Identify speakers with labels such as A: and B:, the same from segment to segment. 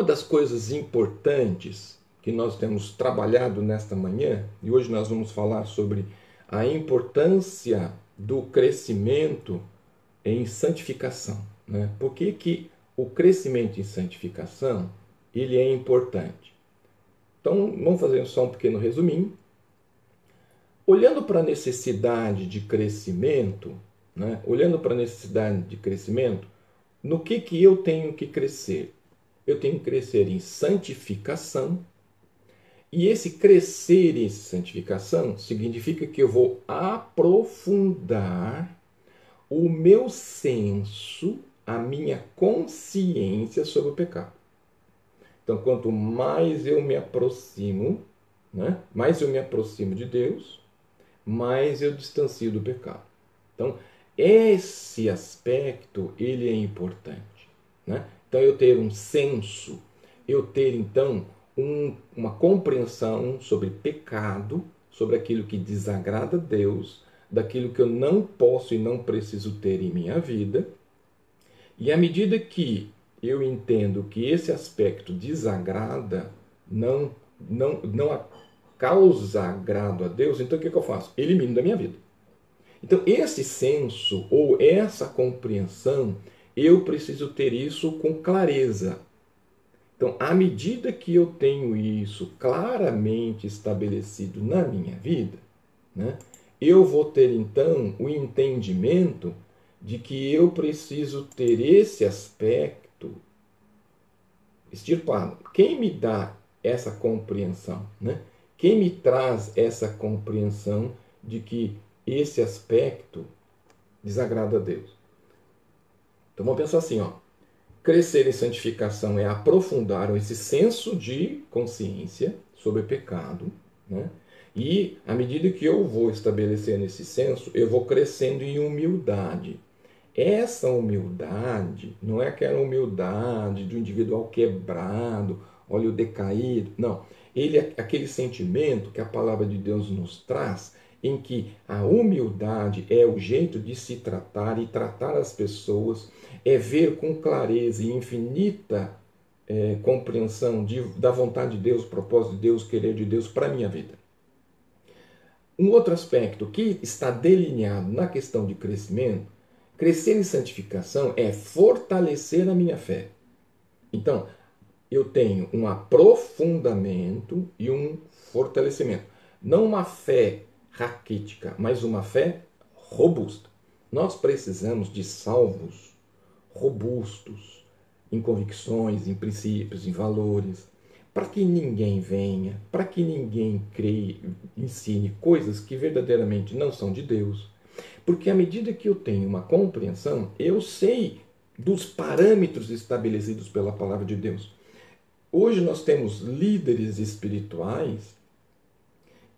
A: uma das coisas importantes que nós temos trabalhado nesta manhã, e hoje nós vamos falar sobre a importância do crescimento em santificação. Né? Por que, que o crescimento em santificação ele é importante? Então, vamos fazer só um pequeno resuminho. Olhando para a necessidade de crescimento, né? olhando para a necessidade de crescimento, no que, que eu tenho que crescer? Eu tenho que crescer em santificação e esse crescer em santificação significa que eu vou aprofundar o meu senso, a minha consciência sobre o pecado. Então, quanto mais eu me aproximo, né, mais eu me aproximo de Deus, mais eu distancio do pecado. Então, esse aspecto ele é importante. Né? Então, eu ter um senso, eu ter então um, uma compreensão sobre pecado, sobre aquilo que desagrada a Deus, daquilo que eu não posso e não preciso ter em minha vida. E à medida que eu entendo que esse aspecto desagrada, não, não, não causa agrado a Deus, então o que, que eu faço? Elimino da minha vida. Então, esse senso ou essa compreensão, eu preciso ter isso com clareza. Então, à medida que eu tenho isso claramente estabelecido na minha vida, né, eu vou ter então o entendimento de que eu preciso ter esse aspecto extirpado. Quem me dá essa compreensão? Né? Quem me traz essa compreensão de que esse aspecto desagrada a Deus? Então vamos pensar assim, ó. Crescer em santificação é aprofundar esse senso de consciência sobre pecado, né? E à medida que eu vou estabelecendo esse senso, eu vou crescendo em humildade. Essa humildade não é aquela humildade do individual quebrado, olha o decaído. Não. Ele é aquele sentimento que a palavra de Deus nos traz, em que a humildade é o jeito de se tratar e tratar as pessoas é ver com clareza e infinita é, compreensão de, da vontade de Deus, propósito de Deus, querer de Deus para a minha vida. Um outro aspecto que está delineado na questão de crescimento, crescer em santificação é fortalecer a minha fé. Então, eu tenho um aprofundamento e um fortalecimento. Não uma fé raquítica, mas uma fé robusta. Nós precisamos de salvos robustos em convicções, em princípios, em valores, para que ninguém venha, para que ninguém creia, ensine coisas que verdadeiramente não são de Deus. Porque à medida que eu tenho uma compreensão, eu sei dos parâmetros estabelecidos pela palavra de Deus. Hoje nós temos líderes espirituais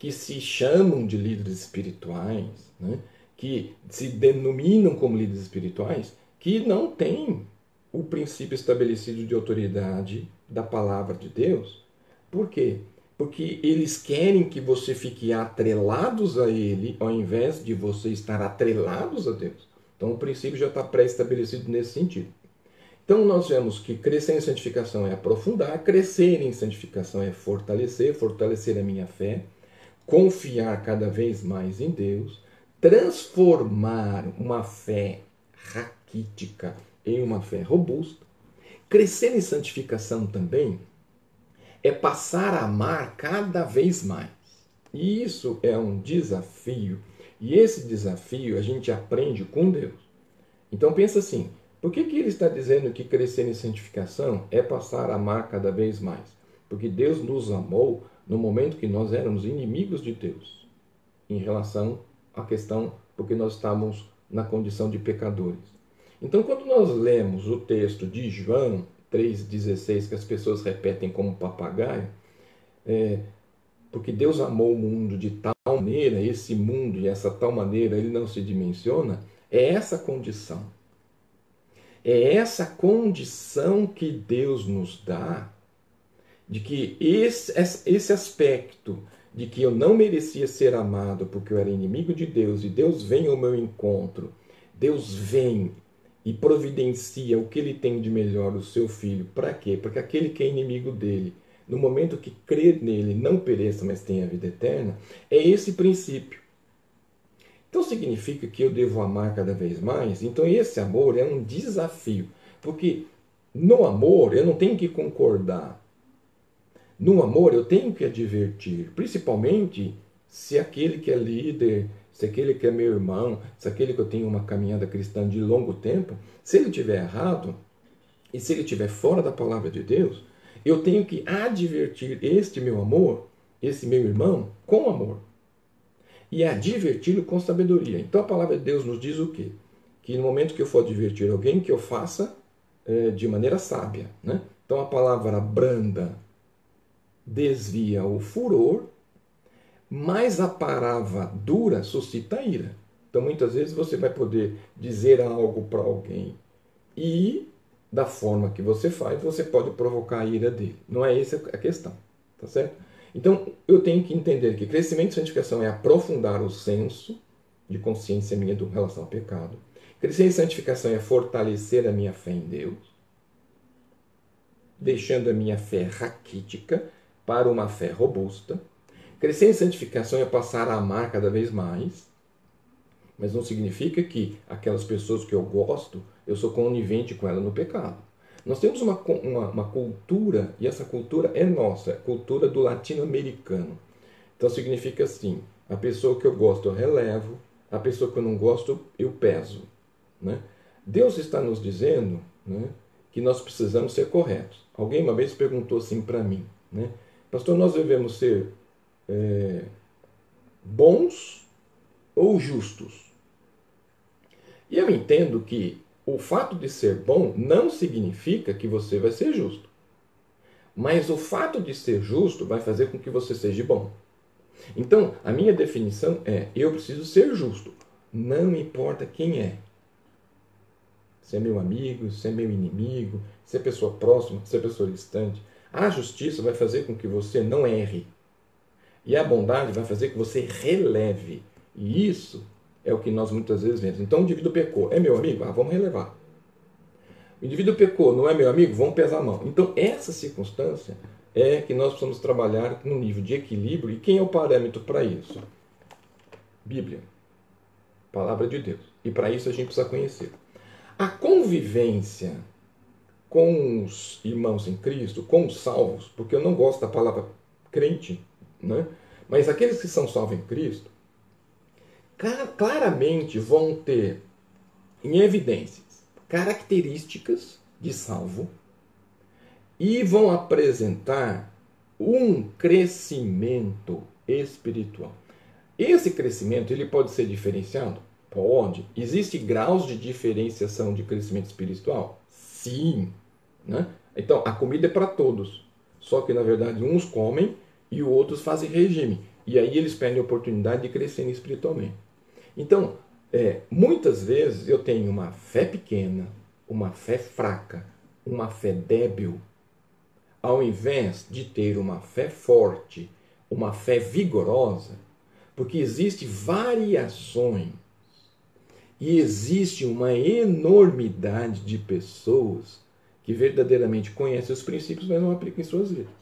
A: que se chamam de líderes espirituais, né? que se denominam como líderes espirituais, que não tem o princípio estabelecido de autoridade da palavra de Deus. Por quê? Porque eles querem que você fique atrelados a ele, ao invés de você estar atrelados a Deus. Então o princípio já está pré-estabelecido nesse sentido. Então nós vemos que crescer em santificação é aprofundar, crescer em santificação é fortalecer, fortalecer a minha fé, confiar cada vez mais em Deus, transformar uma fé raquítica em uma fé robusta. Crescer em santificação também é passar a amar cada vez mais. E isso é um desafio. E esse desafio a gente aprende com Deus. Então pensa assim, por que, que ele está dizendo que crescer em santificação é passar a amar cada vez mais? Porque Deus nos amou no momento que nós éramos inimigos de Deus, em relação à questão porque nós estávamos na condição de pecadores. Então, quando nós lemos o texto de João 3,16, que as pessoas repetem como papagaio, é, porque Deus amou o mundo de tal maneira, esse mundo e essa tal maneira ele não se dimensiona, é essa condição. É essa condição que Deus nos dá de que esse, esse aspecto de que eu não merecia ser amado porque eu era inimigo de Deus e Deus vem ao meu encontro, Deus vem e providencia o que ele tem de melhor, o seu filho. Para quê? Porque aquele que é inimigo dele, no momento que crer nele, não pereça, mas tenha vida eterna, é esse princípio. Então significa que eu devo amar cada vez mais? Então esse amor é um desafio, porque no amor eu não tenho que concordar. No amor eu tenho que advertir, principalmente se aquele que é líder, se aquele que é meu irmão, se aquele que eu tenho uma caminhada cristã de longo tempo, se ele tiver errado e se ele estiver fora da palavra de Deus, eu tenho que advertir este meu amor, esse meu irmão, com amor e adverti-lo com sabedoria. Então a palavra de Deus nos diz o quê? Que no momento que eu for advertir alguém, que eu faça é, de maneira sábia. Né? Então a palavra branda desvia o furor, mas a palavra dura suscita ira. Então muitas vezes você vai poder dizer algo para alguém e da forma que você faz, você pode provocar a ira dele. Não é essa a questão, tá certo? Então, eu tenho que entender que crescimento e santificação é aprofundar o senso de consciência minha do relação ao pecado. Crescer em santificação é fortalecer a minha fé em Deus, deixando a minha fé raquítica para uma fé robusta. Crescer em santificação é passar a amar cada vez mais, mas não significa que aquelas pessoas que eu gosto, eu sou conivente com elas no pecado. Nós temos uma, uma, uma cultura, e essa cultura é nossa, é cultura do latino-americano. Então significa assim: a pessoa que eu gosto eu relevo, a pessoa que eu não gosto eu peso. Né? Deus está nos dizendo né, que nós precisamos ser corretos. Alguém uma vez perguntou assim para mim, né, Pastor, nós devemos ser é, bons ou justos? E eu entendo que o fato de ser bom não significa que você vai ser justo. Mas o fato de ser justo vai fazer com que você seja bom. Então, a minha definição é: eu preciso ser justo, não importa quem é. Se é meu amigo, se é meu inimigo, se é pessoa próxima, se é pessoa distante. A justiça vai fazer com que você não erre. E a bondade vai fazer que você releve. E isso é o que nós muitas vezes vemos. Então o indivíduo pecou. É meu amigo? Ah, vamos relevar. O indivíduo pecou, não é meu amigo? Vamos pesar a mão. Então essa circunstância é que nós precisamos trabalhar no nível de equilíbrio. E quem é o parâmetro para isso? Bíblia. Palavra de Deus. E para isso a gente precisa conhecer. A convivência com os irmãos em Cristo, com os salvos, porque eu não gosto da palavra crente, né? mas aqueles que são salvos em Cristo, claramente vão ter em evidências características de salvo e vão apresentar um crescimento espiritual. Esse crescimento ele pode ser diferenciado? Pode. Existe graus de diferenciação de crescimento espiritual? Sim. Né? Então, a comida é para todos. Só que, na verdade, uns comem e outros fazem regime. E aí eles perdem a oportunidade de crescer espiritualmente. Então, é, muitas vezes eu tenho uma fé pequena, uma fé fraca, uma fé débil, ao invés de ter uma fé forte, uma fé vigorosa, porque existe variações e existe uma enormidade de pessoas que verdadeiramente conhecem os princípios, mas não aplicam em suas vidas.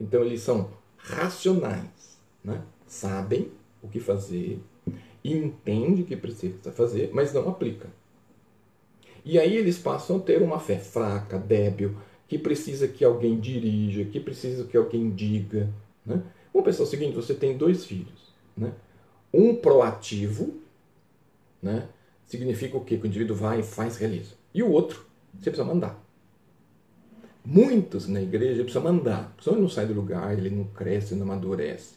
A: Então eles são racionais, né? sabem o que fazer, entende que precisa fazer, mas não aplica. E aí eles passam a ter uma fé fraca, débil, que precisa que alguém dirija, que precisa que alguém diga. Né? Vamos pensar o seguinte: você tem dois filhos. Né? Um proativo, né? significa o quê? Que o indivíduo vai, faz, realiza. E o outro, você precisa mandar. Muitos na igreja precisam mandar. Senão ele não sai do lugar, ele não cresce, não amadurece.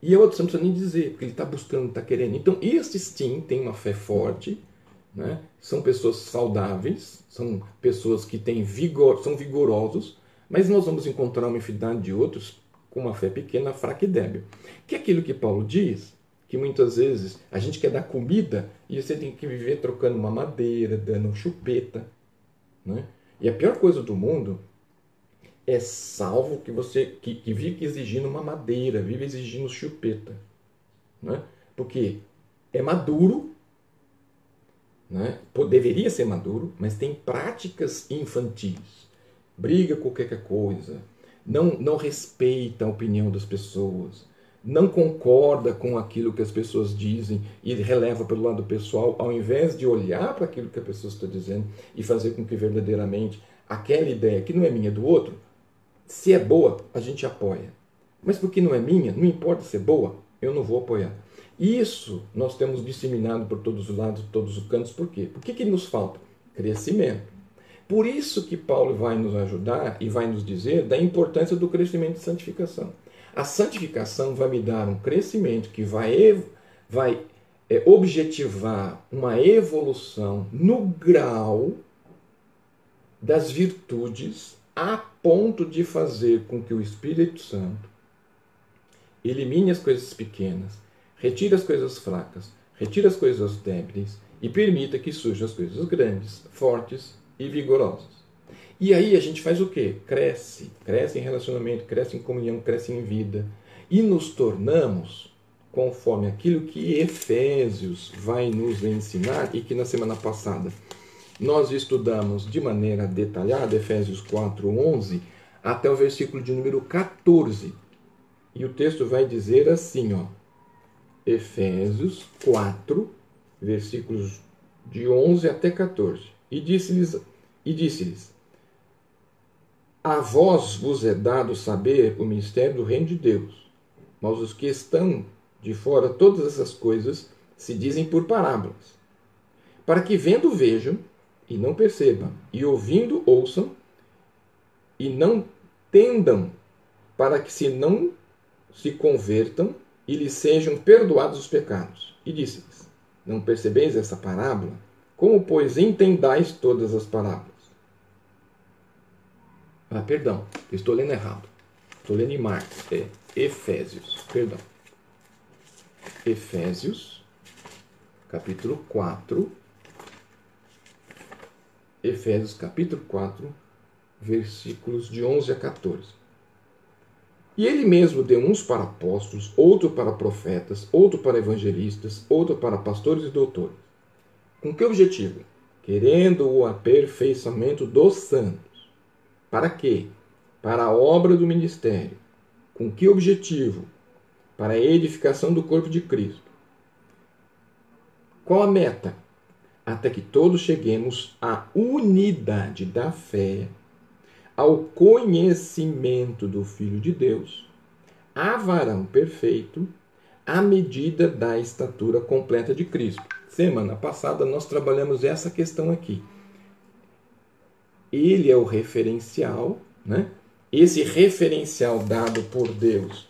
A: E a outra você não precisa nem dizer, porque ele está buscando, está querendo. Então, estes sim têm uma fé forte, né? são pessoas saudáveis, são pessoas que têm vigor, são vigorosos, mas nós vamos encontrar uma infinidade de outros com uma fé pequena, fraca e débil. Que é aquilo que Paulo diz, que muitas vezes a gente quer dar comida e você tem que viver trocando uma madeira, dando chupeta. Né? E a pior coisa do mundo é salvo que você que, que vive exigindo uma madeira, vive exigindo chupeta. Né? Porque é maduro, né? deveria ser maduro, mas tem práticas infantis. Briga com qualquer coisa, não, não respeita a opinião das pessoas, não concorda com aquilo que as pessoas dizem e releva pelo lado pessoal, ao invés de olhar para aquilo que a pessoa está dizendo e fazer com que verdadeiramente aquela ideia que não é minha do outro, se é boa, a gente apoia. Mas porque não é minha, não importa se é boa, eu não vou apoiar. Isso nós temos disseminado por todos os lados, todos os cantos. Por quê? Por que, que nos falta? Crescimento. Por isso que Paulo vai nos ajudar e vai nos dizer da importância do crescimento de santificação. A santificação vai me dar um crescimento que vai, vai é, objetivar uma evolução no grau das virtudes a ponto de fazer com que o Espírito Santo elimine as coisas pequenas retire as coisas fracas, retire as coisas débeis e permita que surjam as coisas grandes, fortes e vigorosas. E aí a gente faz o quê? Cresce, cresce em relacionamento, cresce em comunhão, cresce em vida e nos tornamos conforme aquilo que Efésios vai nos ensinar e que na semana passada nós estudamos de maneira detalhada, Efésios 4, 11, até o versículo de número 14. E o texto vai dizer assim, ó. Efésios 4, versículos de 11 até 14. E disse-lhes: e disse-lhes: A vós vos é dado saber o mistério do reino de Deus, mas os que estão de fora todas essas coisas se dizem por parábolas, para que vendo vejam e não percebam, e ouvindo ouçam e não tendam, para que se não se convertam e lhes sejam perdoados os pecados. E disse-lhes: Não percebeis essa parábola? Como, pois, entendais todas as parábolas? Ah, perdão, estou lendo errado. Estou lendo em Marcos. É Efésios, perdão. Efésios, capítulo 4. Efésios, capítulo 4, versículos de 11 a 14. E ele mesmo deu uns para apóstolos, outro para profetas, outro para evangelistas, outro para pastores e doutores. Com que objetivo? Querendo o aperfeiçoamento dos santos. Para quê? Para a obra do ministério. Com que objetivo? Para a edificação do corpo de Cristo. Qual a meta? Até que todos cheguemos à unidade da fé ao conhecimento do Filho de Deus, a varão perfeito, à medida da estatura completa de Cristo. Semana passada nós trabalhamos essa questão aqui. Ele é o referencial, né? Esse referencial dado por Deus,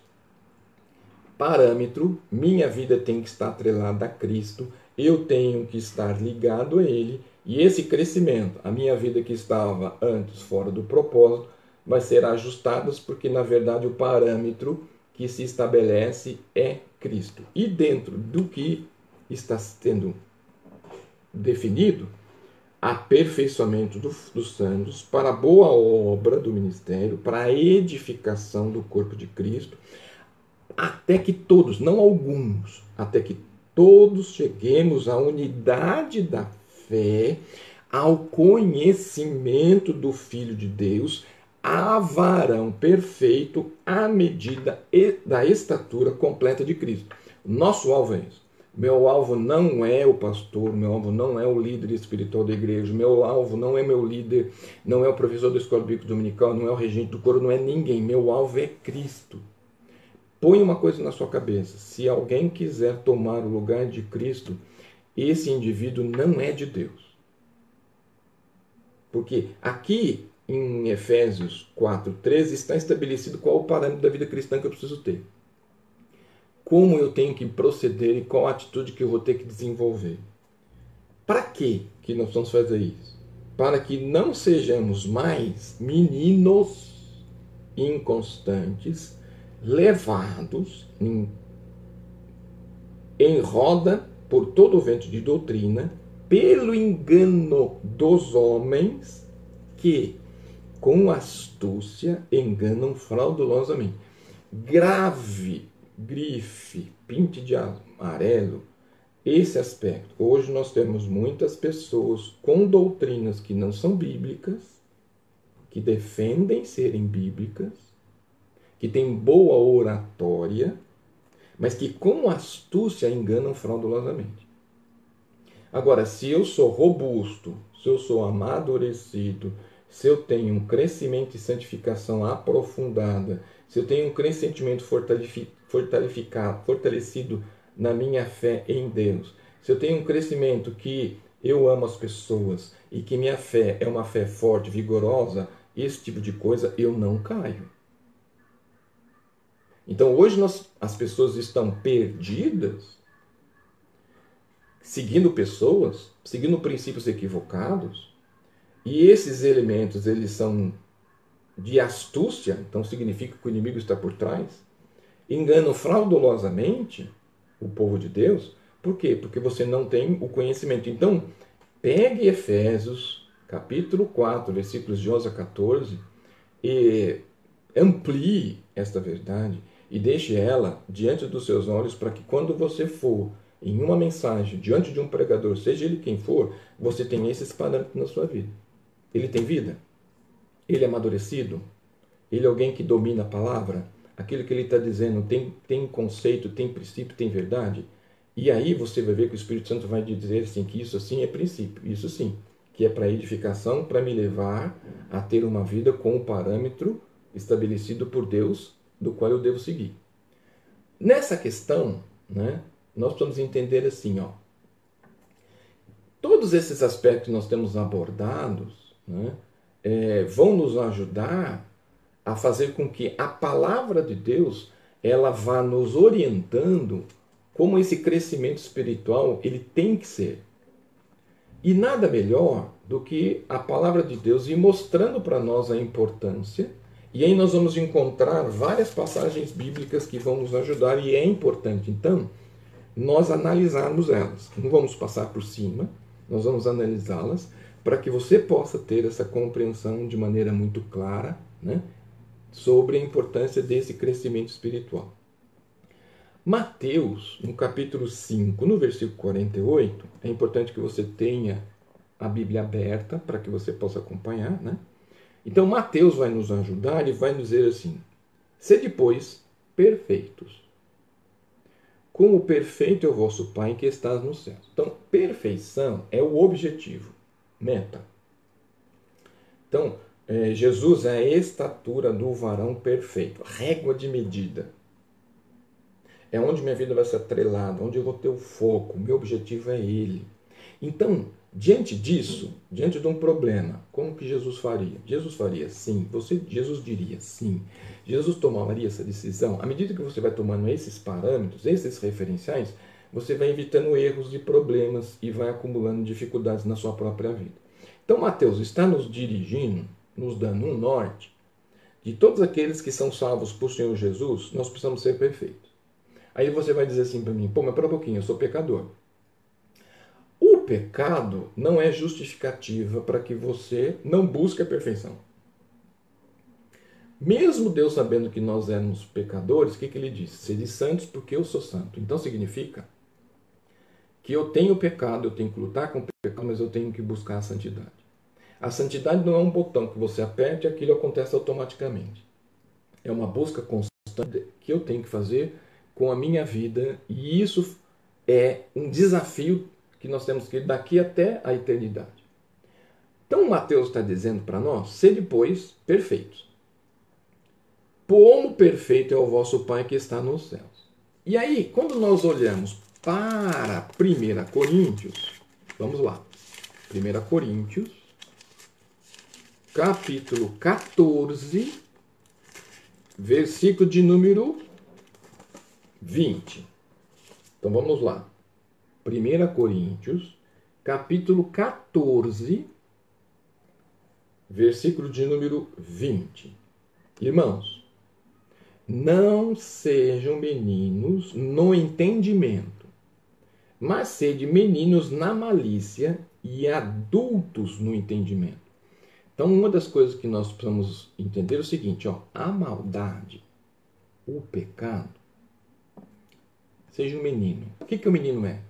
A: parâmetro, minha vida tem que estar atrelada a Cristo, eu tenho que estar ligado a Ele e esse crescimento, a minha vida que estava antes fora do propósito, vai ser ajustada porque na verdade o parâmetro que se estabelece é Cristo. E dentro do que está sendo definido, aperfeiçoamento do, dos santos para a boa obra do ministério, para a edificação do corpo de Cristo, até que todos, não alguns, até que todos cheguemos à unidade da fé, ao conhecimento do Filho de Deus, a varão perfeito à medida da estatura completa de Cristo. Nosso alvo é isso. Meu alvo não é o pastor, meu alvo não é o líder espiritual da igreja, meu alvo não é meu líder, não é o professor da escola bíblica dominical, não é o regente do coro, não é ninguém. Meu alvo é Cristo. Põe uma coisa na sua cabeça: se alguém quiser tomar o lugar de Cristo, esse indivíduo não é de Deus. Porque aqui em Efésios 4:13 está estabelecido qual o parâmetro da vida cristã que eu preciso ter. Como eu tenho que proceder e qual a atitude que eu vou ter que desenvolver. Para que que nós vamos fazer isso? Para que não sejamos mais meninos inconstantes, levados em, em roda por todo o vento de doutrina, pelo engano dos homens que, com astúcia, enganam fraudulosamente. Grave, grife, pinte de amarelo, esse aspecto. Hoje nós temos muitas pessoas com doutrinas que não são bíblicas, que defendem serem bíblicas, que têm boa oratória, mas que com astúcia enganam fraudulosamente. Agora, se eu sou robusto, se eu sou amadurecido, se eu tenho um crescimento e santificação aprofundada, se eu tenho um crescimento fortalecido na minha fé em Deus, se eu tenho um crescimento que eu amo as pessoas e que minha fé é uma fé forte, vigorosa, esse tipo de coisa, eu não caio. Então hoje nós, as pessoas estão perdidas, seguindo pessoas, seguindo princípios equivocados, e esses elementos eles são de astúcia, então significa que o inimigo está por trás, enganam fraudulosamente o povo de Deus. Por quê? Porque você não tem o conhecimento. Então, pegue Efésios, capítulo 4, versículos de 11 a 14, e amplie esta verdade e deixe ela diante dos seus olhos para que quando você for em uma mensagem diante de um pregador, seja ele quem for, você tenha esses parâmetros na sua vida. Ele tem vida? Ele é amadurecido? Ele é alguém que domina a palavra? Aquilo que ele está dizendo tem, tem conceito, tem princípio, tem verdade? E aí você vai ver que o Espírito Santo vai dizer assim, que isso assim é princípio, isso sim, que é para edificação, para me levar a ter uma vida com o parâmetro estabelecido por Deus do qual eu devo seguir. Nessa questão, né, nós precisamos entender assim, ó, todos esses aspectos que nós temos abordados né, é, vão nos ajudar a fazer com que a palavra de Deus ela vá nos orientando como esse crescimento espiritual ele tem que ser. E nada melhor do que a palavra de Deus ir mostrando para nós a importância e aí nós vamos encontrar várias passagens bíblicas que vão nos ajudar e é importante, então, nós analisarmos elas. Não vamos passar por cima, nós vamos analisá-las para que você possa ter essa compreensão de maneira muito clara né, sobre a importância desse crescimento espiritual. Mateus, no capítulo 5, no versículo 48, é importante que você tenha a Bíblia aberta para que você possa acompanhar, né? Então, Mateus vai nos ajudar e vai nos dizer assim: se depois perfeitos, como perfeito é o vosso Pai que estás no céu. Então, perfeição é o objetivo, meta. Então, é, Jesus é a estatura do varão perfeito, régua de medida. É onde minha vida vai ser atrelada, onde eu vou ter o foco, meu objetivo é Ele. Então, Diante disso, diante de um problema, como que Jesus faria? Jesus faria sim. Você, Jesus diria sim. Jesus tomaria essa decisão. À medida que você vai tomando esses parâmetros, esses referenciais, você vai evitando erros e problemas e vai acumulando dificuldades na sua própria vida. Então, Mateus está nos dirigindo, nos dando um norte de todos aqueles que são salvos por Senhor Jesus, nós precisamos ser perfeitos. Aí você vai dizer assim para mim: pô, mas para um pouquinho, eu sou pecador pecado não é justificativa para que você não busque a perfeição. Mesmo Deus sabendo que nós éramos pecadores, o que, que ele disse? Sede santos porque eu sou santo. Então significa que eu tenho pecado, eu tenho que lutar com o pecado, mas eu tenho que buscar a santidade. A santidade não é um botão que você aperte e aquilo acontece automaticamente. É uma busca constante que eu tenho que fazer com a minha vida e isso é um desafio que nós temos que ir daqui até a eternidade. Então, Mateus está dizendo para nós: sede, pois, perfeitos. Como perfeito é o vosso Pai que está nos céus. E aí, quando nós olhamos para 1 Coríntios, vamos lá. 1 Coríntios, capítulo 14, versículo de número 20. Então vamos lá. 1 Coríntios, capítulo 14, versículo de número 20. Irmãos, não sejam meninos no entendimento, mas sede meninos na malícia e adultos no entendimento. Então, uma das coisas que nós precisamos entender é o seguinte: ó, a maldade, o pecado, seja um menino. O que, que o menino é?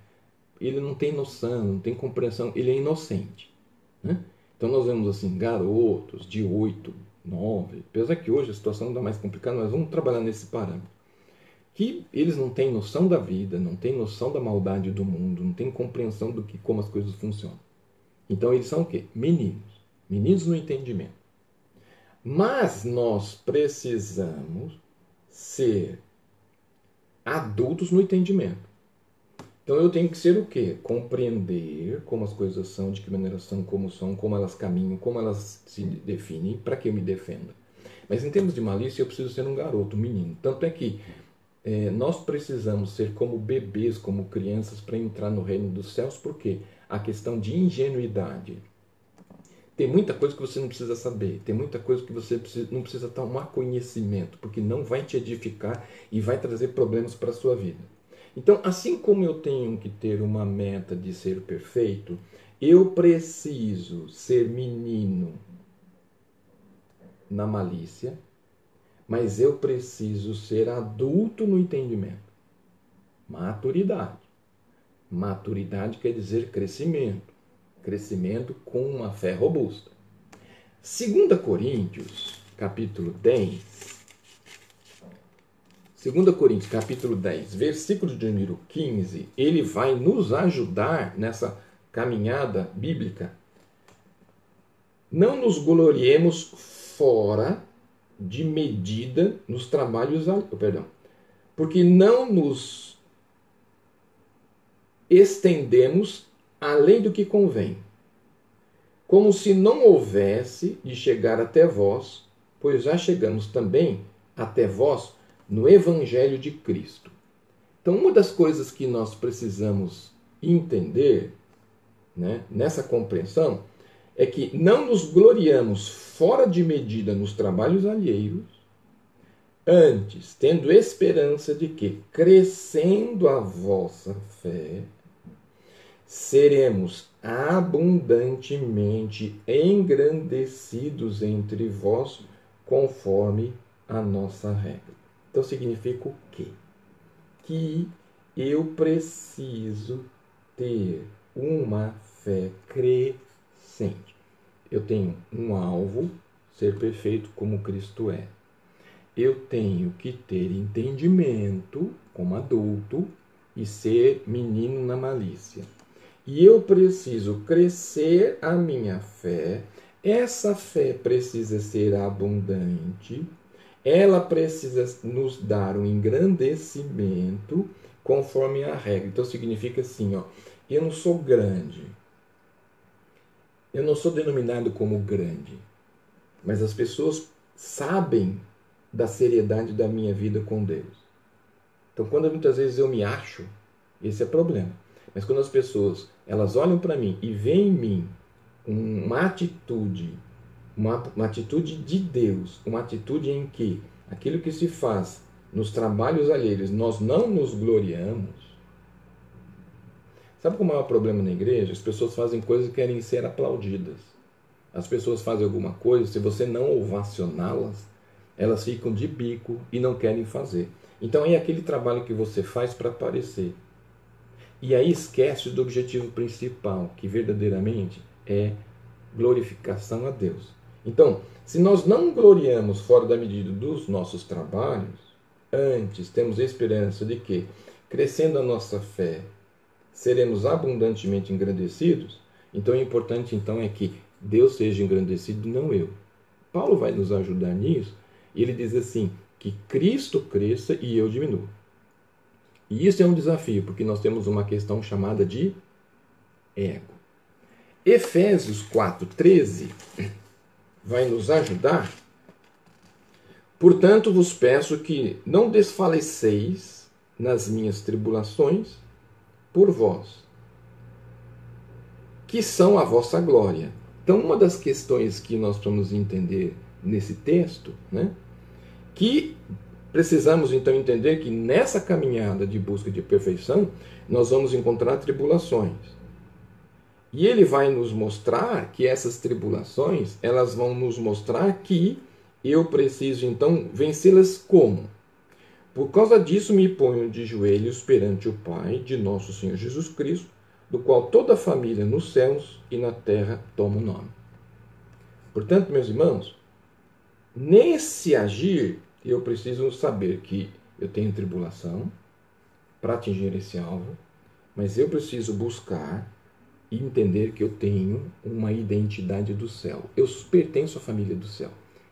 A: ele não tem noção, não tem compreensão, ele é inocente. Né? Então nós vemos assim, garotos de 8, 9, apesar que hoje a situação está mais complicada, mas vamos trabalhar nesse parâmetro. Que eles não têm noção da vida, não têm noção da maldade do mundo, não têm compreensão do que como as coisas funcionam. Então eles são o quê? Meninos. Meninos no entendimento. Mas nós precisamos ser adultos no entendimento. Então eu tenho que ser o quê? Compreender como as coisas são, de que maneira são, como são, como elas caminham, como elas se definem, para que eu me defenda. Mas em termos de malícia, eu preciso ser um garoto, um menino. Tanto é que é, nós precisamos ser como bebês, como crianças, para entrar no reino dos céus, porque a questão de ingenuidade. Tem muita coisa que você não precisa saber, tem muita coisa que você não precisa tomar conhecimento, porque não vai te edificar e vai trazer problemas para a sua vida. Então, assim como eu tenho que ter uma meta de ser perfeito, eu preciso ser menino na malícia, mas eu preciso ser adulto no entendimento. Maturidade. Maturidade quer dizer crescimento. Crescimento com uma fé robusta. 2 Coríntios, capítulo 10, 2 Coríntios capítulo 10, versículo de número 15, ele vai nos ajudar nessa caminhada bíblica. Não nos gloriemos fora de medida nos trabalhos, perdão, porque não nos estendemos além do que convém, como se não houvesse de chegar até vós, pois já chegamos também até vós no Evangelho de Cristo. Então, uma das coisas que nós precisamos entender né, nessa compreensão é que não nos gloriamos fora de medida nos trabalhos alheios, antes, tendo esperança de que, crescendo a vossa fé, seremos abundantemente engrandecidos entre vós, conforme a nossa regra. Então significa o quê? Que eu preciso ter uma fé crescente. Eu tenho um alvo, ser perfeito como Cristo é. Eu tenho que ter entendimento como adulto e ser menino na malícia. E eu preciso crescer a minha fé. Essa fé precisa ser abundante ela precisa nos dar um engrandecimento conforme a regra. Então significa assim, ó, eu não sou grande. Eu não sou denominado como grande. Mas as pessoas sabem da seriedade da minha vida com Deus. Então quando muitas vezes eu me acho, esse é problema. Mas quando as pessoas, elas olham para mim e veem em mim uma atitude uma, uma atitude de Deus, uma atitude em que aquilo que se faz nos trabalhos alheios nós não nos gloriamos. Sabe qual é o maior problema na igreja? As pessoas fazem coisas e querem ser aplaudidas. As pessoas fazem alguma coisa, se você não ovacioná-las, elas ficam de bico e não querem fazer. Então é aquele trabalho que você faz para aparecer. E aí esquece do objetivo principal, que verdadeiramente é glorificação a Deus. Então, se nós não gloriamos fora da medida dos nossos trabalhos, antes temos esperança de que, crescendo a nossa fé, seremos abundantemente engrandecidos, então o importante então é que Deus seja engrandecido, não eu. Paulo vai nos ajudar nisso, e ele diz assim: que Cristo cresça e eu diminua. E isso é um desafio, porque nós temos uma questão chamada de ego. Efésios 4,13 vai nos ajudar. Portanto, vos peço que não desfaleceis nas minhas tribulações por vós, que são a vossa glória. Então, uma das questões que nós vamos entender nesse texto, né, que precisamos então entender que nessa caminhada de busca de perfeição, nós vamos encontrar tribulações. E ele vai nos mostrar que essas tribulações, elas vão nos mostrar que eu preciso então vencê-las como? Por causa disso me ponho de joelhos perante o Pai de nosso Senhor Jesus Cristo, do qual toda a família nos céus e na terra toma o nome. Portanto, meus irmãos, nesse agir, eu preciso saber que eu tenho tribulação para atingir esse alvo, mas eu preciso buscar e entender que eu tenho uma identidade do céu. Eu pertenço à família do céu.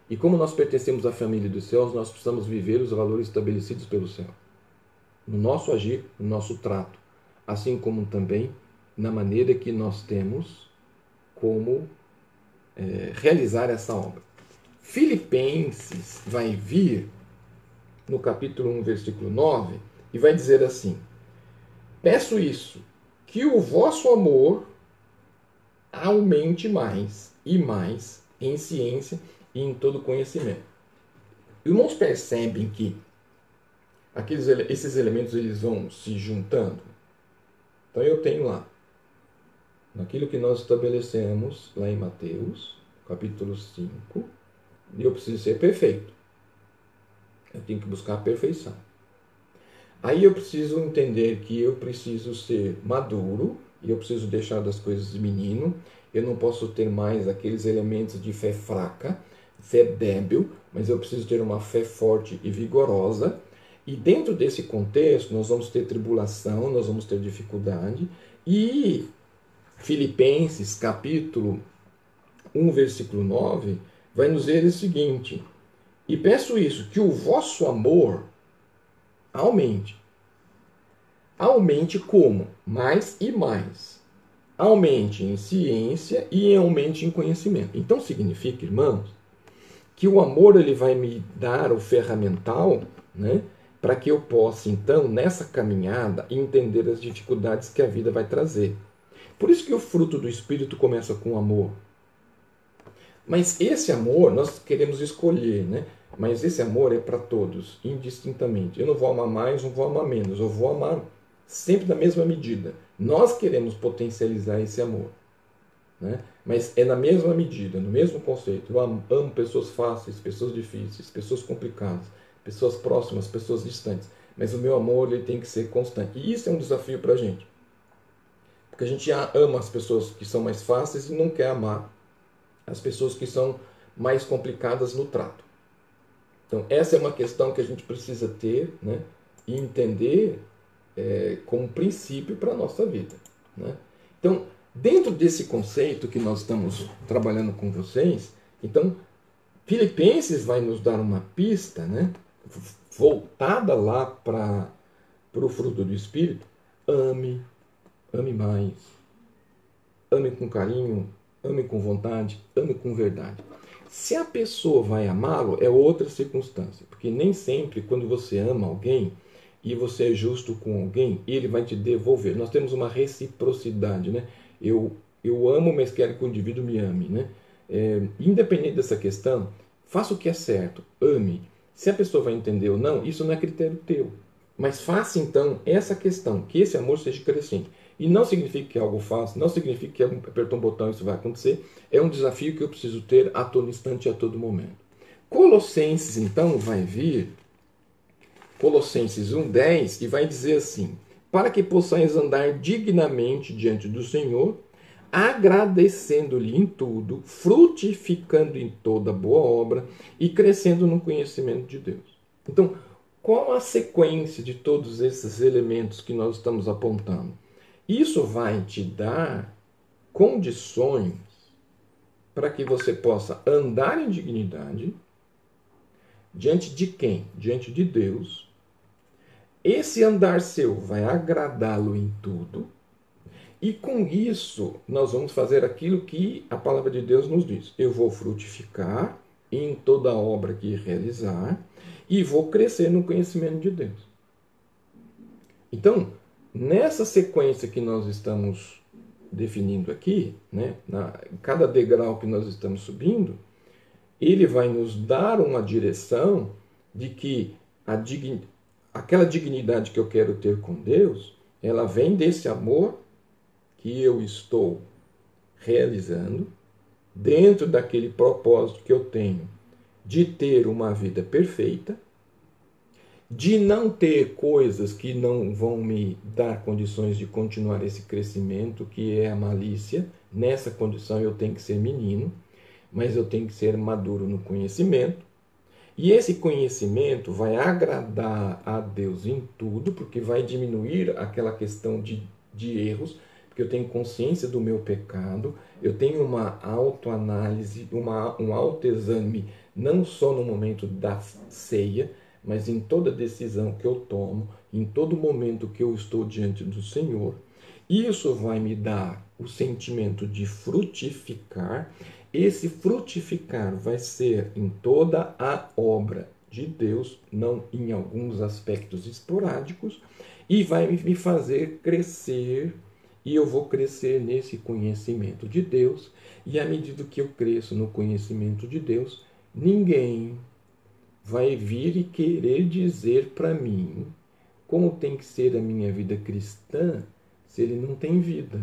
A: E como nós pertencemos à família dos céus, nós precisamos viver os valores estabelecidos pelo céu. No nosso agir, no nosso trato, assim como também na maneira que nós temos como é, realizar essa obra. Filipenses vai vir no capítulo 1, versículo 9, e vai dizer assim: Peço isso, que o vosso amor aumente mais e mais em ciência e em todo conhecimento. Irmãos percebem que aqueles, esses elementos eles vão se juntando. Então eu tenho lá, naquilo que nós estabelecemos lá em Mateus, capítulo 5, eu preciso ser perfeito. Eu tenho que buscar a perfeição. Aí eu preciso entender que eu preciso ser maduro e eu preciso deixar das coisas de menino. Eu não posso ter mais aqueles elementos de fé fraca, fé débil, mas eu preciso ter uma fé forte e vigorosa. E dentro desse contexto, nós vamos ter tribulação, nós vamos ter dificuldade. E Filipenses, capítulo 1, versículo 9, vai nos dizer o seguinte: E peço isso, que o vosso amor aumente. Aumente como? Mais e mais. Aumente em ciência e aumente em conhecimento. Então significa, irmãos, que o amor ele vai me dar o ferramental, né, para que eu possa então nessa caminhada entender as dificuldades que a vida vai trazer. Por isso que o fruto do espírito começa com amor. Mas esse amor nós queremos escolher, né? Mas esse amor é para todos, indistintamente. Eu não vou amar mais, não vou amar menos. Eu vou amar sempre na mesma medida. Nós queremos potencializar esse amor. Né? Mas é na mesma medida, no mesmo conceito. Eu amo, amo pessoas fáceis, pessoas difíceis, pessoas complicadas, pessoas próximas, pessoas distantes. Mas o meu amor ele tem que ser constante. E isso é um desafio para a gente. Porque a gente ama as pessoas que são mais fáceis e não quer amar as pessoas que são mais complicadas no trato. Então, essa é uma questão que a gente precisa ter né, e entender é, como princípio para a nossa vida. Né? Então, dentro desse conceito que nós estamos trabalhando com vocês, então, Filipenses vai nos dar uma pista né, voltada lá para o fruto do Espírito. Ame, ame mais, ame com carinho, ame com vontade, ame com verdade. Se a pessoa vai amá-lo, é outra circunstância, porque nem sempre quando você ama alguém e você é justo com alguém, ele vai te devolver. Nós temos uma reciprocidade, né? Eu, eu amo, mas quero que o indivíduo me ame, né? É, independente dessa questão, faça o que é certo, ame. Se a pessoa vai entender ou não, isso não é critério teu. Mas faça então essa questão, que esse amor seja crescente. E não significa que é algo fácil, não significa que apertar um botão isso vai acontecer. É um desafio que eu preciso ter a todo instante e a todo momento. Colossenses, então, vai vir, Colossenses 1,10, e vai dizer assim: Para que possais andar dignamente diante do Senhor, agradecendo-lhe em tudo, frutificando em toda boa obra e crescendo no conhecimento de Deus. Então, qual a sequência de todos esses elementos que nós estamos apontando? Isso vai te dar condições para que você possa andar em dignidade diante de quem? Diante de Deus. Esse andar seu vai agradá-lo em tudo. E com isso, nós vamos fazer aquilo que a palavra de Deus nos diz. Eu vou frutificar em toda obra que realizar e vou crescer no conhecimento de Deus. Então, Nessa sequência que nós estamos definindo aqui, né, na, cada degrau que nós estamos subindo, ele vai nos dar uma direção de que a dign, aquela dignidade que eu quero ter com Deus, ela vem desse amor que eu estou realizando dentro daquele propósito que eu tenho de ter uma vida perfeita de não ter coisas que não vão me dar condições de continuar esse crescimento, que é a malícia. Nessa condição eu tenho que ser menino, mas eu tenho que ser maduro no conhecimento. E esse conhecimento vai agradar a Deus em tudo, porque vai diminuir aquela questão de, de erros, porque eu tenho consciência do meu pecado, eu tenho uma autoanálise, uma, um autoexame, não só no momento da ceia, mas em toda decisão que eu tomo, em todo momento que eu estou diante do Senhor. Isso vai me dar o sentimento de frutificar. Esse frutificar vai ser em toda a obra de Deus, não em alguns aspectos esporádicos, e vai me fazer crescer e eu vou crescer nesse conhecimento de Deus, e à medida que eu cresço no conhecimento de Deus, ninguém vai vir e querer dizer para mim como tem que ser a minha vida cristã se ele não tem vida.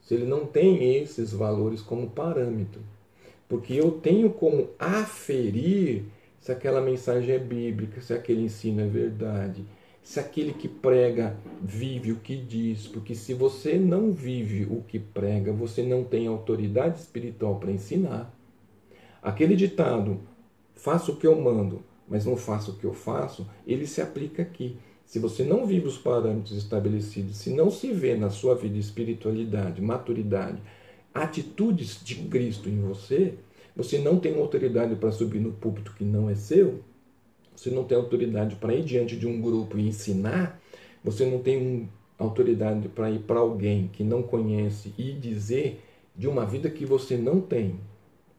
A: Se ele não tem esses valores como parâmetro. Porque eu tenho como aferir se aquela mensagem é bíblica, se aquele ensino é verdade, se aquele que prega vive o que diz, porque se você não vive o que prega, você não tem autoridade espiritual para ensinar. Aquele ditado, faço o que eu mando, mas não faço o que eu faço, ele se aplica aqui. Se você não vive os parâmetros estabelecidos, se não se vê na sua vida espiritualidade, maturidade, atitudes de Cristo em você, você não tem autoridade para subir no púlpito que não é seu, você não tem autoridade para ir diante de um grupo e ensinar, você não tem autoridade para ir para alguém que não conhece e dizer de uma vida que você não tem.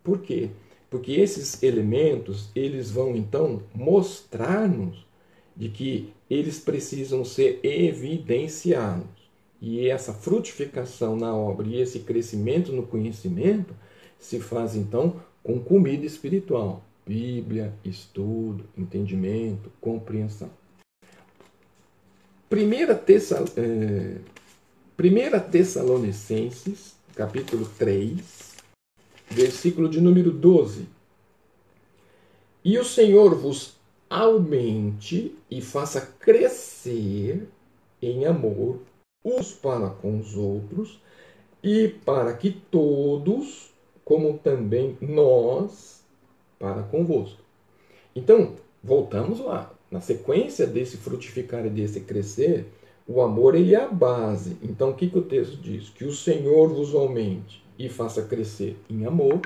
A: Por quê? Porque esses elementos, eles vão então mostrar-nos de que eles precisam ser evidenciados. E essa frutificação na obra e esse crescimento no conhecimento se faz então com comida espiritual. Bíblia, estudo, entendimento, compreensão. Primeira, Tessal... É... Primeira Tessalonicenses, capítulo 3, versículo de número 12. E o Senhor vos aumente e faça crescer em amor uns para com os outros, e para que todos, como também nós, para convosco. Então, voltamos lá. Na sequência desse frutificar e desse crescer, o amor ele é a base. Então, o que, que o texto diz? Que o Senhor vos aumente e faça crescer em amor.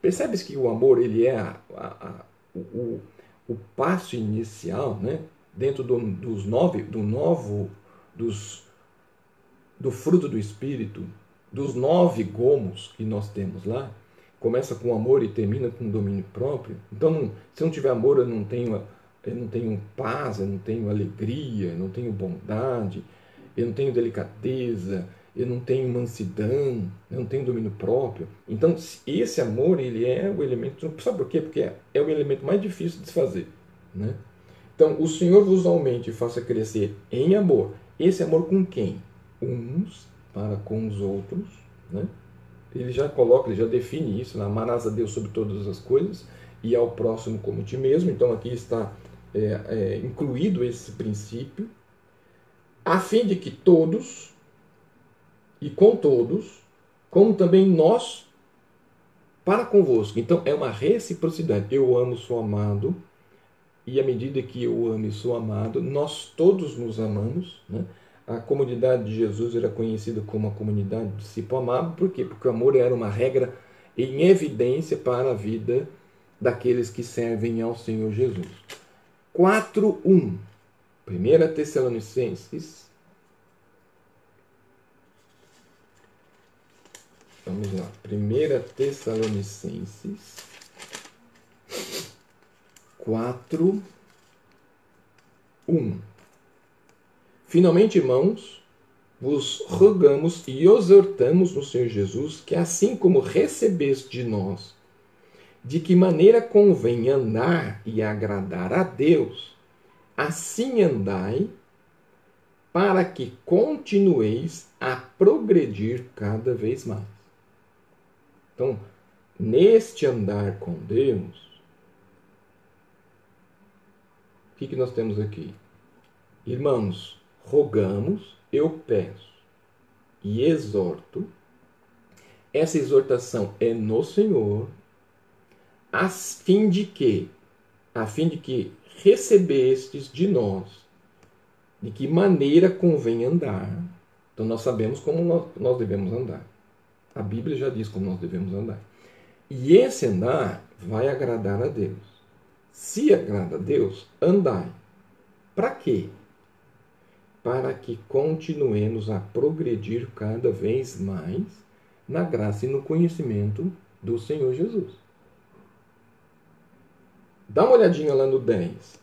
A: Percebes que o amor ele é a, a, a, o, o passo inicial, né? Dentro do, dos nove, do novo, dos, do fruto do Espírito, dos nove gomos que nós temos lá, começa com amor e termina com domínio próprio. Então, se eu não tiver amor, eu não tenho, eu não tenho paz, eu não tenho alegria, eu não tenho bondade, eu não tenho delicadeza, eu não tenho mansidão, eu não tenho domínio próprio. Então, esse amor, ele é o elemento. Sabe por quê? Porque é, é o elemento mais difícil de se fazer. Né? Então, o Senhor vos aumente e faça crescer em amor. Esse amor com quem? Uns para com os outros. Né? Ele já coloca, ele já define isso: né? amarás a Deus sobre todas as coisas e ao próximo como ti mesmo. Então, aqui está é, é, incluído esse princípio, a fim de que todos e com todos, como também nós para convosco. Então é uma reciprocidade. Eu amo, sou amado, e à medida que eu amo e sou amado, nós todos nos amamos. Né? A comunidade de Jesus era conhecida como a comunidade do discípulo amado, por quê? Porque o amor era uma regra em evidência para a vida daqueles que servem ao Senhor Jesus. 4.1 1 Tessalonicenses Vamos lá. 1 Tessalonicenses 4, 1. Finalmente, irmãos, vos rogamos e exortamos no Senhor Jesus que, assim como recebeste de nós, de que maneira convém andar e agradar a Deus, assim andai, para que continueis a progredir cada vez mais. Então, neste andar com Deus, o que, que nós temos aqui? Irmãos, rogamos, eu peço e exorto. Essa exortação é no Senhor, a fim de que, a fim de que recebestes de nós, de que maneira convém andar. Então nós sabemos como nós, nós devemos andar. A Bíblia já diz como nós devemos andar. E esse andar vai agradar a Deus. Se agrada a Deus, andai. Para quê? Para que continuemos a progredir cada vez mais na graça e no conhecimento do Senhor Jesus. Dá uma olhadinha lá no 10.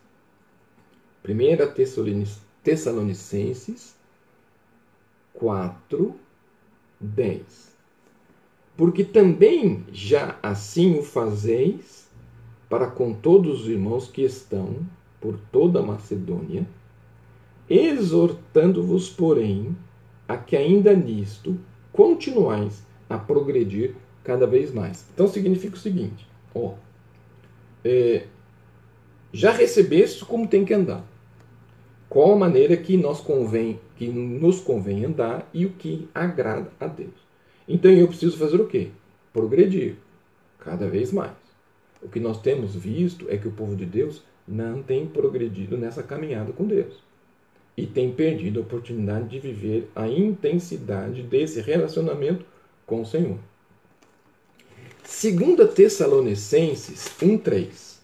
A: 1 Tessalonicenses 4, 10 porque também já assim o fazeis para com todos os irmãos que estão por toda a Macedônia, exortando-vos, porém, a que ainda nisto continuais a progredir cada vez mais. Então significa o seguinte: ó, é, já recebeste como tem que andar. Qual a maneira que nós convém, que nos convém andar e o que agrada a Deus. Então eu preciso fazer o quê? Progredir cada vez mais. O que nós temos visto é que o povo de Deus não tem progredido nessa caminhada com Deus e tem perdido a oportunidade de viver a intensidade desse relacionamento com o Senhor. 2 Tessalonicenses 1:3.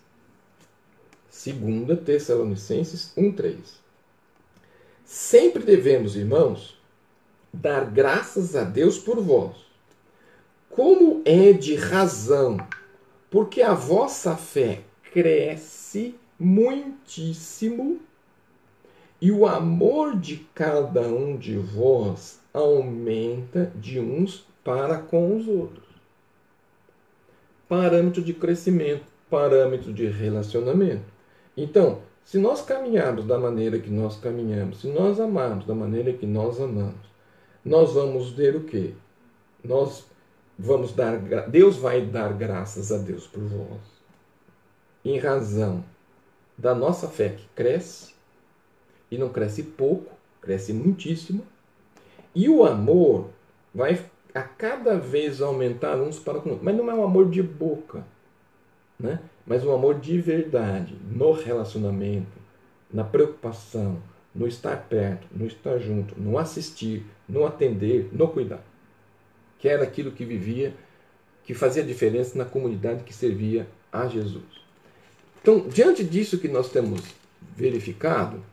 A: 2 Tessalonicenses 1:3. Sempre devemos, irmãos, dar graças a Deus por vós. Como é de razão, porque a vossa fé cresce muitíssimo e o amor de cada um de vós aumenta de uns para com os outros. Parâmetro de crescimento, parâmetro de relacionamento. Então, se nós caminharmos da maneira que nós caminhamos, se nós amarmos da maneira que nós amamos, nós vamos ver o quê? Nós vamos dar, Deus vai dar graças a Deus por vós, em razão da nossa fé que cresce, e não cresce pouco, cresce muitíssimo, e o amor vai a cada vez aumentar uns para com outros, mas não é um amor de boca, né? mas um amor de verdade, no relacionamento, na preocupação, no estar perto, no estar junto, no assistir, no atender, no cuidar. Que era aquilo que vivia, que fazia diferença na comunidade que servia a Jesus. Então, diante disso que nós temos verificado,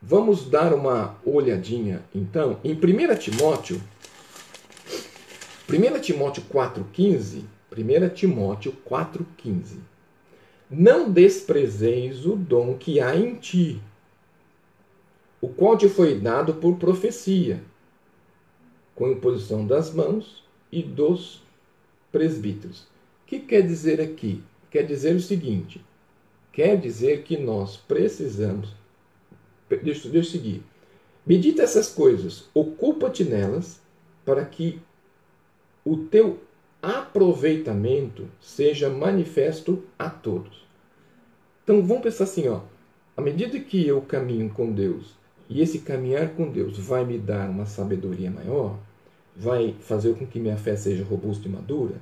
A: vamos dar uma olhadinha, então, em 1 Timóteo, 1 Timóteo 4,15, 1 Timóteo 4,15. Não desprezeis o dom que há em ti, o qual te foi dado por profecia, com imposição das mãos e dos presbíteros. O que quer dizer aqui? Quer dizer o seguinte: quer dizer que nós precisamos. Deixa, deixa eu seguir. Medita essas coisas, ocupa-te nelas, para que o teu aproveitamento seja manifesto a todos. Então vamos pensar assim, ó. À medida que eu caminho com Deus e esse caminhar com Deus vai me dar uma sabedoria maior, vai fazer com que minha fé seja robusta e madura.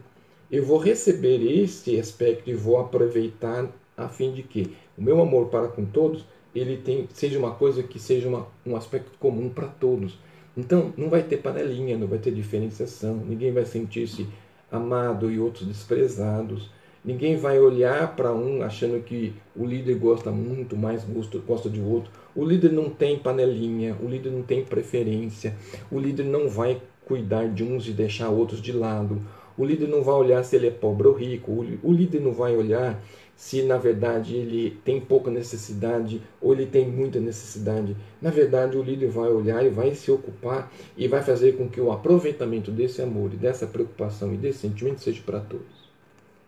A: Eu vou receber este aspecto e vou aproveitar a fim de que o meu amor para com todos ele tem, seja uma coisa que seja uma, um aspecto comum para todos. Então, não vai ter panelinha, não vai ter diferenciação, ninguém vai sentir-se amado e outros desprezados. Ninguém vai olhar para um achando que o líder gosta muito, mais gosta, gosta de outro. O líder não tem panelinha, o líder não tem preferência, o líder não vai cuidar de uns e deixar outros de lado. O líder não vai olhar se ele é pobre ou rico, o líder não vai olhar se na verdade ele tem pouca necessidade ou ele tem muita necessidade. Na verdade, o líder vai olhar e vai se ocupar e vai fazer com que o aproveitamento desse amor e dessa preocupação e desse sentimento seja para todos.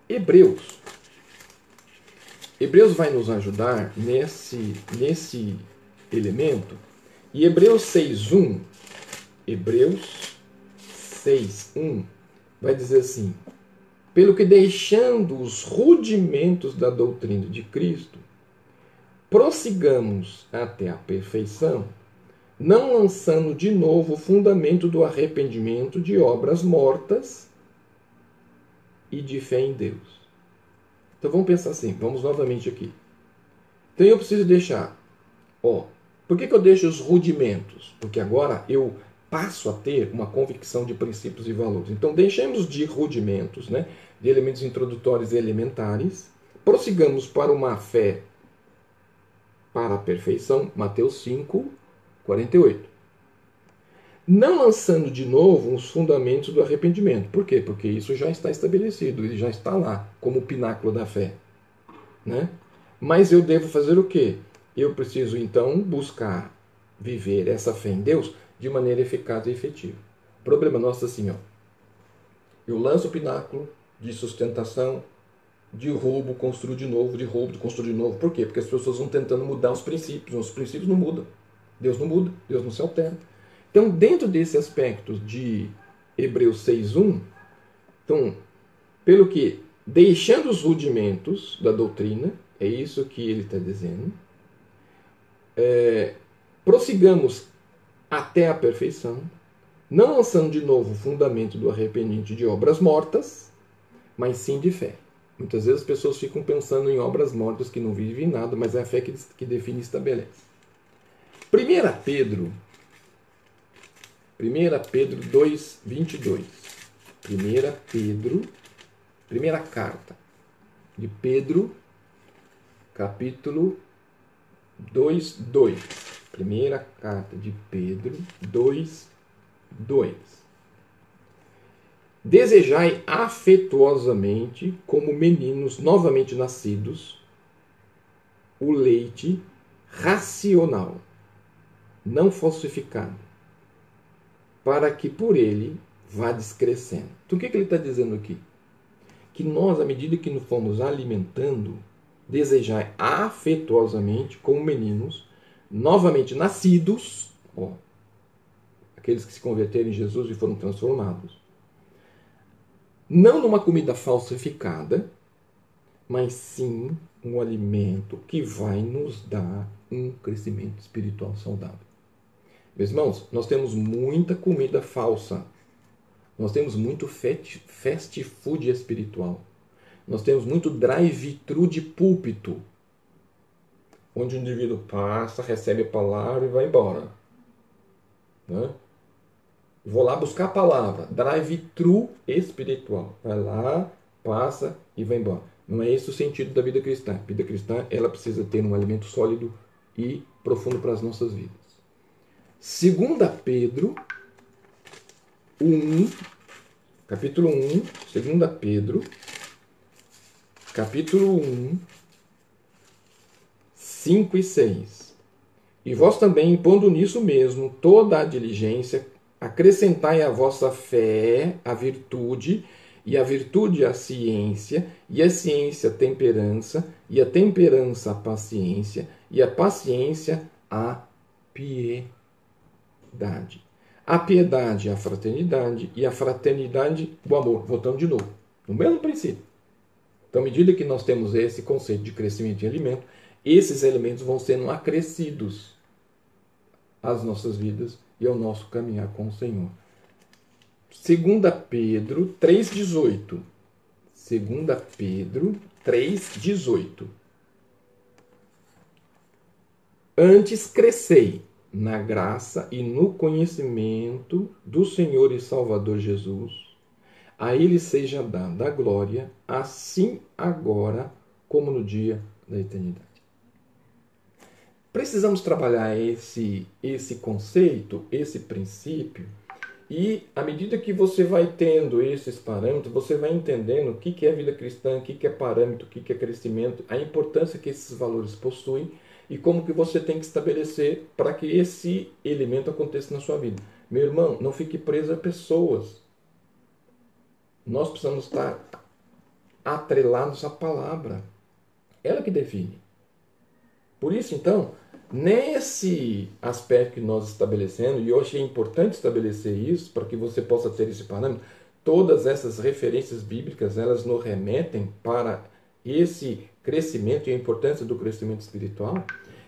A: Hebreus. Hebreus vai nos ajudar nesse, nesse elemento. E Hebreus 6.1, Hebreus 6.1 vai dizer assim, pelo que deixando os rudimentos da doutrina de Cristo, prossigamos até a perfeição, não lançando de novo o fundamento do arrependimento de obras mortas e de fé em Deus. Então vamos pensar assim, vamos novamente aqui. Então eu preciso deixar, ó, por que, que eu deixo os rudimentos? Porque agora eu passo a ter uma convicção de princípios e valores. Então deixemos de rudimentos, né, de elementos introdutórios e elementares, prossigamos para uma fé para a perfeição, Mateus 5, 48. Não lançando de novo os fundamentos do arrependimento. Por quê? Porque isso já está estabelecido, ele já está lá, como o pináculo da fé. Né? Mas eu devo fazer o quê? Eu preciso então buscar viver essa fé em Deus de maneira eficaz e efetiva. O problema nosso é assim, ó. Eu lanço o pináculo de sustentação, de roubo, construo de novo, de roubo, de construir de novo. Por quê? Porque as pessoas vão tentando mudar os princípios. Os princípios não mudam. Deus não muda, Deus não se altera. Então, dentro desse aspecto de Hebreus 6.1, então, pelo que, deixando os rudimentos da doutrina, é isso que ele está dizendo, é, prossigamos até a perfeição, não lançando de novo o fundamento do arrependimento de obras mortas, mas sim de fé. Muitas vezes as pessoas ficam pensando em obras mortas que não vivem nada, mas é a fé que, que define e estabelece. 1 Pedro, 1 Pedro 2, 22. 1 Pedro, primeira carta de Pedro, capítulo 2, 2. Primeira carta de Pedro 2, 2. Desejai afetuosamente, como meninos novamente nascidos, o leite racional não falsificado, para que por ele vá descrescendo. Então o que, que ele está dizendo aqui? Que nós, à medida que nos fomos alimentando, desejai afetuosamente, como meninos, novamente nascidos, ó, aqueles que se converteram em Jesus e foram transformados, não numa comida falsificada, mas sim um alimento que vai nos dar um crescimento espiritual saudável. Meus irmãos, nós temos muita comida falsa. Nós temos muito fast food espiritual. Nós temos muito drive-thru de púlpito, onde o indivíduo passa, recebe a palavra e vai embora. Né? Vou lá buscar a palavra, drive-thru espiritual. Vai lá, passa e vai embora. Não é esse o sentido da vida cristã. A vida cristã ela precisa ter um alimento sólido e profundo para as nossas vidas. Segunda Pedro 1, capítulo 1, segunda Pedro, capítulo 1, 5 e 6. E vós também, impondo nisso mesmo toda a diligência, acrescentai à vossa fé a virtude, e a virtude a ciência, e a ciência a temperança, e a temperança a paciência, e a paciência a piedade A piedade a fraternidade e a fraternidade o amor. Voltando de novo, no mesmo princípio. Então, à medida que nós temos esse conceito de crescimento em alimento, esses elementos vão sendo acrescidos às nossas vidas e ao nosso caminhar com o Senhor. 2 Pedro 3,18. 2 Pedro 3,18. Antes crescei na graça e no conhecimento do Senhor e Salvador Jesus. A Ele seja dada a glória, assim agora como no dia da eternidade. Precisamos trabalhar esse, esse conceito, esse princípio, e à medida que você vai tendo esses parâmetros, você vai entendendo o que é vida cristã, o que é parâmetro, o que é crescimento, a importância que esses valores possuem e como que você tem que estabelecer para que esse elemento aconteça na sua vida. Meu irmão, não fique preso a pessoas. Nós precisamos estar atrelados à palavra. Ela que define. Por isso, então, nesse aspecto que nós estabelecendo, e eu achei importante estabelecer isso para que você possa ter esse parâmetro, todas essas referências bíblicas, elas nos remetem para esse crescimento e a importância do crescimento espiritual.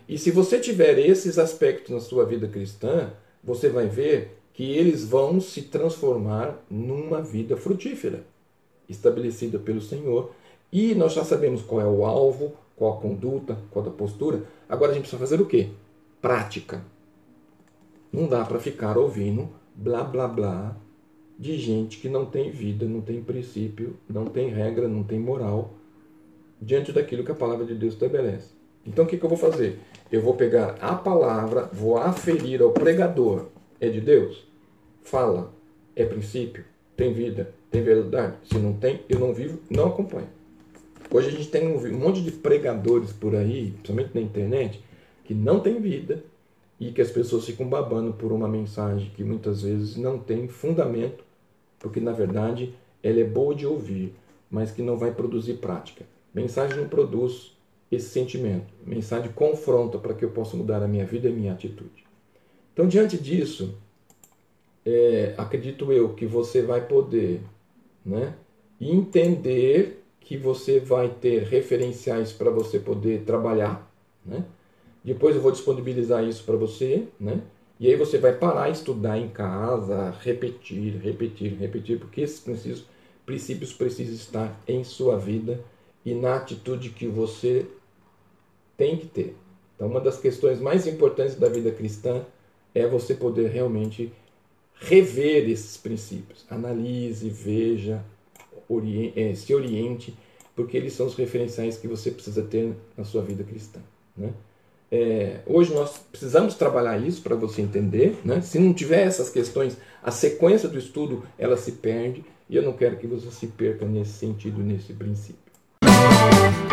A: E se você tiver esses aspectos na sua vida cristã, você vai ver que eles vão se transformar numa vida frutífera, estabelecida pelo Senhor. E nós já sabemos qual é o alvo, qual a conduta, qual a postura. Agora a gente precisa fazer o quê? Prática. Não dá para ficar ouvindo blá blá blá de gente que não tem vida, não tem princípio, não tem regra, não tem moral diante daquilo que a palavra de Deus estabelece. Então o que, que eu vou fazer? Eu vou pegar a palavra, vou aferir ao pregador. É de Deus? Fala. É princípio? Tem vida? Tem verdade? Se não tem, eu não vivo, não acompanho. Hoje a gente tem um monte de pregadores por aí, principalmente na internet, que não tem vida e que as pessoas ficam babando por uma mensagem que muitas vezes não tem fundamento, porque na verdade ela é boa de ouvir, mas que não vai produzir prática. Mensagem não produz esse sentimento. Mensagem confronta para que eu possa mudar a minha vida e a minha atitude. Então, diante disso, é, acredito eu que você vai poder né, entender que você vai ter referenciais para você poder trabalhar. Né? Depois eu vou disponibilizar isso para você. Né? E aí você vai parar, estudar em casa, repetir, repetir, repetir, porque esses princípios, princípios precisam estar em sua vida e na atitude que você tem que ter. Então, uma das questões mais importantes da vida cristã é você poder realmente rever esses princípios. Analise, veja, oriente, eh, se oriente, porque eles são os referenciais que você precisa ter na sua vida cristã. Né? É, hoje nós precisamos trabalhar isso para você entender. Né? Se não tiver essas questões, a sequência do estudo ela se perde e eu não quero que você se perca nesse sentido, nesse princípio. Thank you.